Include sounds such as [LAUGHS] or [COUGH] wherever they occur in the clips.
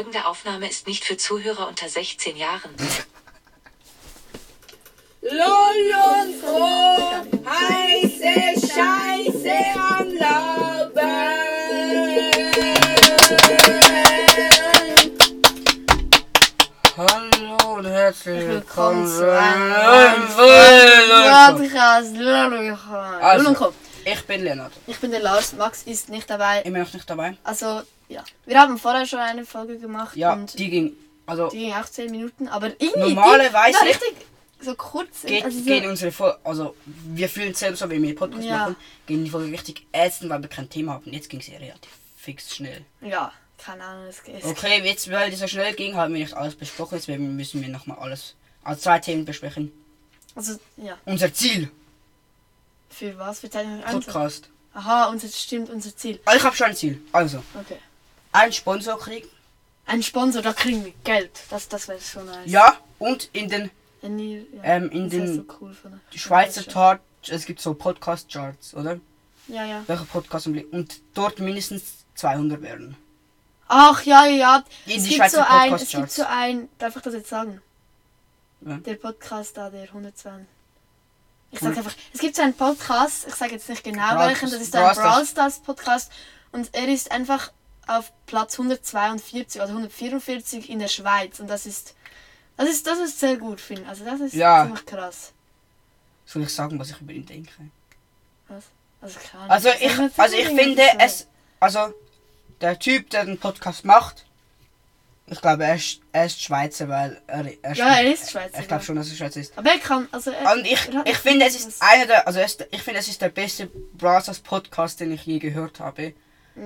Folgende Aufnahme ist nicht für Zuhörer unter 16 Jahren. Lull und froh, heiße Scheiße am Lauben. Hallo und herzlich willkommen Willkommen zu einem neuen Podcast. Lulululul. Also, ich bin Leonard. Ich bin der Lars, Max ist nicht dabei. Immer noch nicht dabei. Also, ja. Wir haben vorher schon eine Folge gemacht Ja, und die, die ging. Also, ging auch 10 Minuten, aber irgendwie. Normalerweise Die richtig so kurz. geht, also so, gehen unsere Folge. Also, wir fühlen es selbst so, wenn wir Podcast Ja. machen, gehen die Folge richtig ätzend, weil wir kein Thema haben. Jetzt ging sie relativ fix schnell. Ja, keine Ahnung, es geht. Okay, jetzt, weil das so schnell ging, haben wir nicht alles besprochen. Jetzt müssen wir nochmal alles. Also, zwei Themen besprechen. Also, ja. Unser Ziel: Für was? Für Zeit Podcast. Aha, unser, stimmt, unser Ziel. Also, ich habe schon ein Ziel. Also, Okay. einen Sponsor kriegen. Ein Sponsor, da kriegen wir Geld. Das, das wäre schon nice. Ja, und in den Wenn ihr, ja. Ähm, in das wär den so cool von der- Die Schweizer von der Tat, es gibt so Podcast-Charts, oder? Ja, ja. Welche Podcasts im Blick? Und dort mindestens 200 werden. Ach ja, ja, ja. In Es die gibt, Schweizer so ein, es Podcast-Charts. gibt so ein, darf ich das jetzt sagen? Ja. Der Podcast da, der 102. Ich Hm. sag einfach, es gibt so einen Podcast, ich sage jetzt nicht genau Brawl- welchen, das ist ein Brawl Stars. Podcast und er ist einfach auf Platz 142 oder 144 in der Schweiz und das ist, das ist, das ist sehr gut, finde ich. Also das ist Ja. ziemlich krass. Soll ich sagen, was ich über ihn denke? Was? Also. Also Das ich, also ich finde so. es, also der Typ, der den Podcast macht, ich glaube, er ist, er ist Schweizer, weil er, er Ja, er ist Schweizer, Ich glaube schon, dass er Schweizer ist. Aber er kann, also er, Und ich, er ich finde, es ist einer der, also es, ich finde, es ist der beste Brawl Podcast, den ich je gehört habe.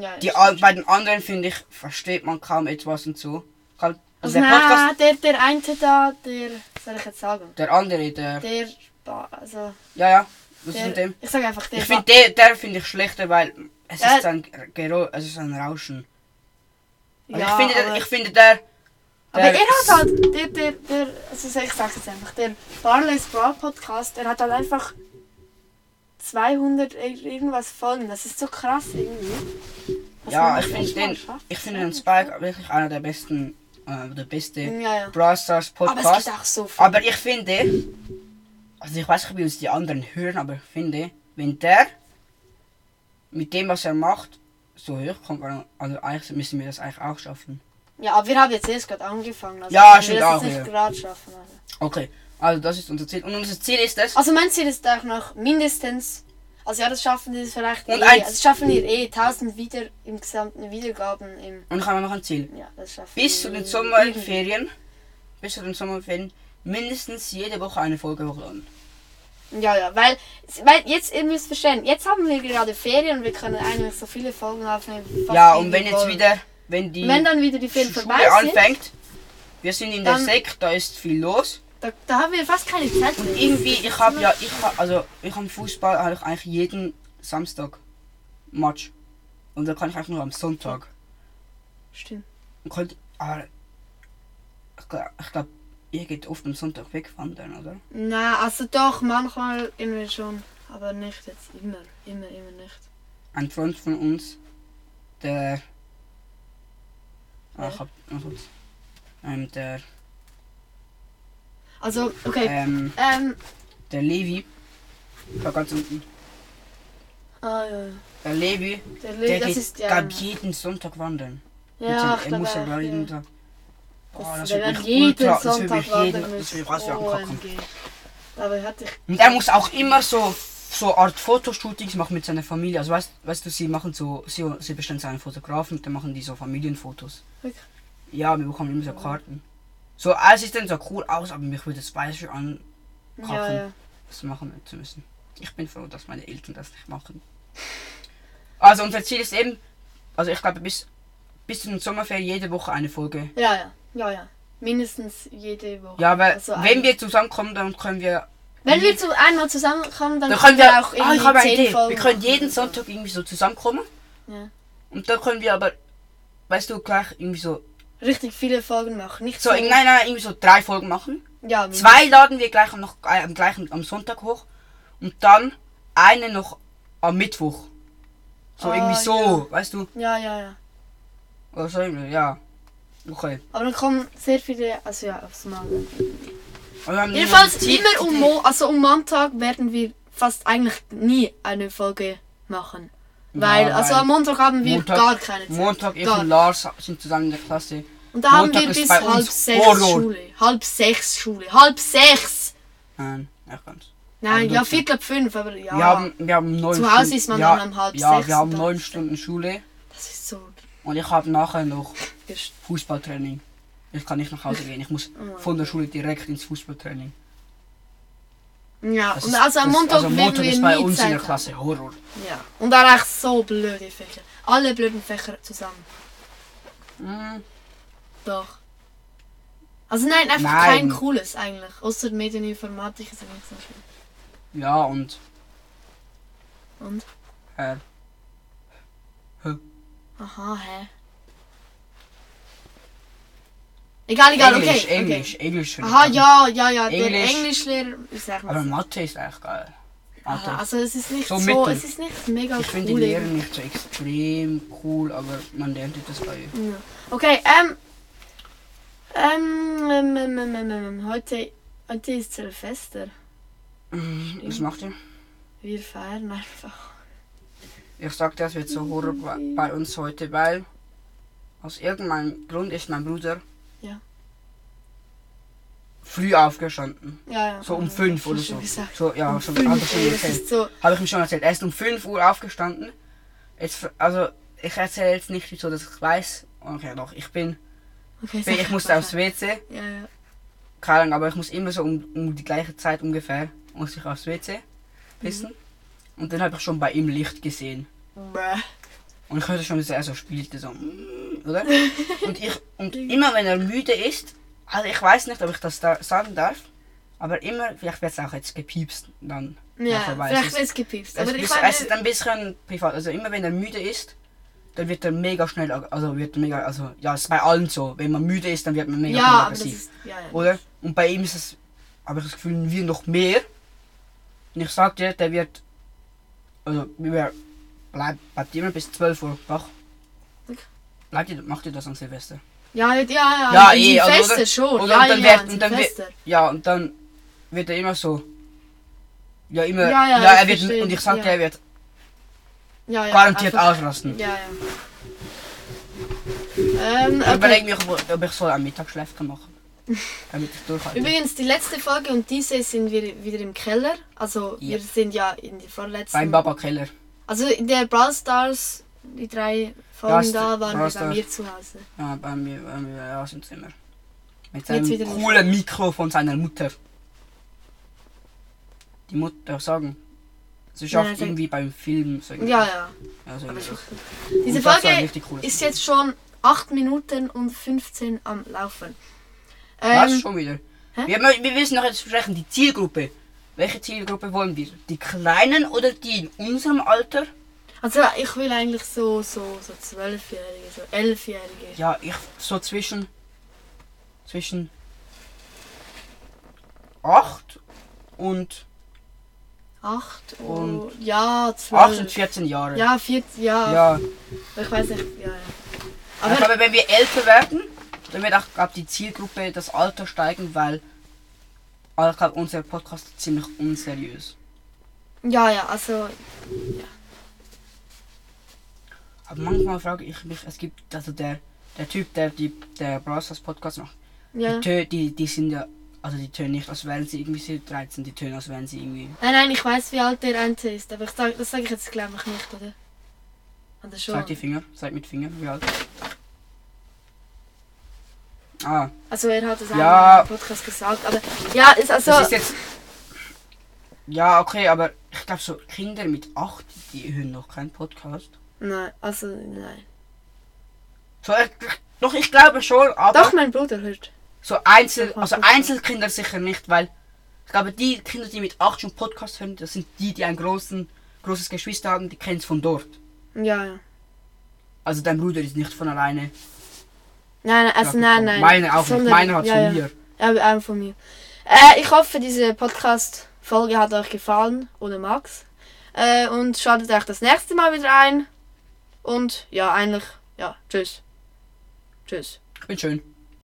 Ja, Die, schon. bei den anderen finde ich, versteht man kaum etwas und so. Halt, Also der Podcast, nein, der, der eine da, der, soll ich jetzt sagen? der andere, der, Der, also, ja, ja, was ist der, mit dem? ich sag einfach, der, Ich finde der, der finde ich schlechter, weil es Ja. ist ein Gero, es ist ein Rauschen. Ja, ich finde, der, aber- ich finde der, aber er hat halt, der, der, der, also ich sag's jetzt einfach, der Barley's Brawl Podcast, der hat halt einfach 200 ir- irgendwas Folgen, das ist so krass irgendwie. Was ja, ich finde den, schafft, ich finde 200 den Spike wirklich einer der besten, äh, der beste Ja, ja. Brawl Stars Aber es Podcast. gibt auch so viel. Aber ich finde, also ich weiß nicht, wie uns die anderen hören, aber ich finde, wenn der mit dem, was er macht, so hoch kommt, also eigentlich müssen wir das eigentlich auch schaffen. Ja, aber wir haben jetzt erst gerade angefangen. Also Ja, wir stimmt auch, jetzt ja. nicht gerade schaffen. Also. Okay, also das ist unser Ziel. Und unser Ziel ist es, Also mein Ziel ist auch noch mindestens, also ja, das schaffen wir vielleicht Und eh, das schaffen wir eh 1000 wieder im gesamten Wiedergaben im, und ich habe noch ein Ziel. ja, das schaffen Bis zu wir den. Sommerferien, bis zu den Sommerferien, mindestens jede Woche eine Folge hochladen. Ja, ja, weil, weil jetzt, ihr müsst verstehen, jetzt haben wir gerade Ferien und wir können eigentlich so viele Folgen aufnehmen. Ja, und wenn jetzt wollen. wieder, wenn die Wenn dann wieder die Ferien Schule vorbei sind, anfängt, wir sind in der Dann- Sek, da ist viel los. da, da haben wir fast keine Zeit mehr. Irgendwie, ich habe ja, ich hab, also ich habe Fußball habe ich eigentlich jeden Samstag Match. Und da kann ich einfach nur am Sonntag. Stimmt. Und könnt, aber ich glaube, ihr geht oft am Sonntag wegwandern, oder? Na, also doch, manchmal irgendwie schon, aber nicht jetzt immer, immer, immer nicht. Ein Freund von uns, der. Ja. ich hab, kurz. ähm, der, Also, okay, ähm, ähm, der Levi, da ganz unten, ah ja, der Levi, der, Le der das geht, ist ja, glaub, jeden Sonntag wandern. Ja, ich er muss auch, jeden ja. Tag. Das, das wenn wird er mich jeden ultra, das wird Sonntag mich jeden, das wird mich raus hatte ich. Und er muss auch immer so, so Art Fotoshootings machen mit seiner Familie. Also weißt, weißt du, sie machen so, sie, sie bestellen seinen Fotografen und dann machen die so Familienfotos. Wirklich? Ja, wir bekommen immer so Karten. So, alles sieht dann so cool aus, aber mich würde es beispielsweise an, Ja, ja. das machen zu müssen. Ich bin froh, dass meine Eltern das nicht machen. Also unser Ziel ist eben, also ich glaube bis, bis zu den Sommerferien jede Woche eine Folge. Ja, ja, ja, ja. Mindestens jede Woche. Ja, weil Also wenn wir zusammenkommen, dann können wir Wenn wir zu einmal zusammenkommen, dann, Dann können wir auch. Ah, irgendwie ich habe eine Idee. Folgen Wir können jeden so. Sonntag irgendwie so zusammenkommen. Ja. Und dann können wir aber, weißt du, gleich irgendwie so. richtig viele Folgen machen. Nicht So, so. nein, nein, irgendwie so drei Folgen machen. Ja. Zwei laden wir gleich noch äh, am gleichen am Sonntag hoch. Und dann eine noch am Mittwoch. So Ah, irgendwie so, ja. weißt du? Ja, ja, ja. Oder so ja. Okay. Aber dann kommen sehr viele, also ja, aufs Mal. Wir haben Jedenfalls immer um, Mo also um Montag werden wir fast eigentlich nie eine Folge machen. Weil, Ja, also am Montag haben wir Montag- gar keine Zeit. Montag, ich Gar und Lars sind zusammen in der Klasse. Und da haben Montag wir ist bis halb sechs Horror. Schule. Halb sechs Schule. Halb sechs! Nein, echt ganz. Nein, Aber ja, Viertel ab fünf, aber ja. Wir haben, wir haben neun Zu Hause ist man ja, dann um halb Ja, sechs wir haben neun Stunden Schule Das ist so. Und ich habe nachher noch Fußballtraining. Ich kann nicht nach Hause gehen. Ich muss Oh. von der Schule direkt ins Fußballtraining. Ja, Das und ist- also am Montag, also Montag wir ist bei uns in der. Klasse Horror. Ja. Und dann echt so blöde Fächer. Alle blöden Fächer zusammen. Mm, Doch. Also nein, einfach Nein. kein cooles eigentlich. Außer Medieninformatik ist eigentlich so schön. Ja, und Und? äh, Aha, hä? Egal, egal, Englisch, okay. Englisch, okay. Englisch. finde ich Aha, ja, ja, ja, der Englisch. Englischlehrer ist echt Aber Mathe ist echt geil. Mathe. Aha, also es ist nicht So so, es ist nicht mega ich finde die cool. Lehre irgendwie. nicht so extrem cool, aber man lernt das bei. Ja. Okay, ähm, ähm, ähm, ähm, ähm, ähm, ähm, heute, heute ist Silvester. Was macht ihr? Wir feiern einfach. Ich sagte, es wird so Horror bei- uns heute, weil aus irgendeinem Grund ist mein Bruder Ja. früh aufgestanden. Ja, ja. So um ja, fünf ja, oder schon so. gesagt. So, ja, Um schon, fünf, hab ich schon das erzählt. so. Habe ich mir schon erzählt. Er ist um 5 Uhr aufgestanden. Jetzt, also, ich erzähle jetzt nicht wieso, dass ich weiß. Okay, doch, ich bin, Okay, ich sag musste aufs WC. Ja, ja. Keine Ahnung, aber ich muss immer so um, um die gleiche Zeit ungefähr, muss ich aufs WC pissen. Und dann habe ich schon bei ihm Licht gesehen. Bäh. Und ich hörte schon, dass er so spielte, so, mm, oder? [LAUGHS] Und ich, und immer wenn er müde ist, also ich weiß nicht, ob ich das da sagen darf, aber immer, vielleicht wird es auch jetzt gepiepst, dann. Ja, vielleicht Es wird es gepiepst. Es, Aber ist, ich meine, es ist ein bisschen privat, also immer wenn er müde ist, dann wird er mega schnell, also wird mega, also ja, es ist bei allen so, wenn man müde ist, dann wird man mega ja, schnell aggressiv, ist, ja, ja. oder? Und bei ihm ist es, habe ich das Gefühl, wir noch mehr. Und ich sag dir, der wird, also wir bleibt, bleibt immer bis 12 Uhr wach. Bleibt ihr, macht ihr das an Silvester? Ja, ja, ja, Ja, eh, also, Silvester oder? schon. Ja, Und dann ja, wird- und dann wird-. Ja, und dann wird er immer so. Ja, immer. Ja, ja, ja, ich er wird. verstehe, Und ich sag dir, ja. er wird Ja, ja, garantiert einfach- ausrasten. Ja, ja. Ähm, Ich okay. überlege mich, ob, ob ich so ein Mittagsschläfchen machen [LAUGHS] Damit ich durchhalte. Übrigens, die letzte Folge und diese sind wir wieder im Keller. Also, Ja. wir sind ja in die vorletzten. Beim Baba Keller. Also, in der Brawl Stars, die drei Folgen da, waren Brawl wir bei Stars. mir zu Hause. Ja, bei mir, bei mir ja, sind Zimmer. Mit seinem nicht. coolen Mikro von seiner Mutter. Die Mutter sagen. Sie schafft Nein, irgendwie beim Film. So Ja, ja. ja so irgendwie. Diese Folge ist jetzt schon 8 Minuten und 15 am Laufen. Was? Ähm, Schon wieder? hä? Wir, wir wir müssen noch jetzt sprechen, die Zielgruppe. Welche Zielgruppe wollen wir? Die Kleinen oder die in unserem Alter? also, ich will eigentlich so, so, so 12-Jährige, so 11-Jährige. Ja, ich so zwischen zwischen 8 und 8 Und-. Ja, 12. 8 und 14 Jahre. Ja, 14, ja. Ja. Ich weiß nicht, ja, ja. Aber, Aber, aber wenn wir älter werden, dann wird auch glaub, die Zielgruppe das Alter steigen, weil ich glaube, unser Podcast ist ziemlich unseriös. ja, ja, also, Aber manchmal frage ich mich, es gibt also der der Typ, der die der Brawl Stars Podcast macht, ja. die, tö- die die sind ja also die tönen nicht, als wären sie irgendwie so 13, die tönen, als wären sie irgendwie Nein, nein, ich weiß, wie alt der eine ist, aber ich sag, das sage ich jetzt glaube ich nicht, oder? Schon? Zeig die Finger, zeig mit Finger, wie alt. Ah, Also er hat es Ja. im Podcast gesagt, aber ja, ist also... das ist jetzt. Ja, okay, aber ich glaube so Kinder mit 8, die hören noch keinen Podcast. Nein, also nein. So, ich, doch, ich glaube schon, aber Doch, mein Bruder hört. so Einzel, also. Einzelkinder sicher nicht, weil ich glaube, die Kinder, die mit 8 schon Podcast hören, das sind die, die ein großen, großes Geschwister haben, die kennen es von dort. Ja, ja. Also dein Bruder ist nicht von alleine. Nein, nein, also nein, nein. Meine auch nicht, meine hat ja, von ja. mir. Ja, auch von mir. Äh, ich hoffe, diese Podcast-Folge hat euch gefallen, ohne Max. Äh, und schaltet euch das nächste Mal wieder ein. Und ja, eigentlich, ja, tschüss. Tschüss. Ich bin schön.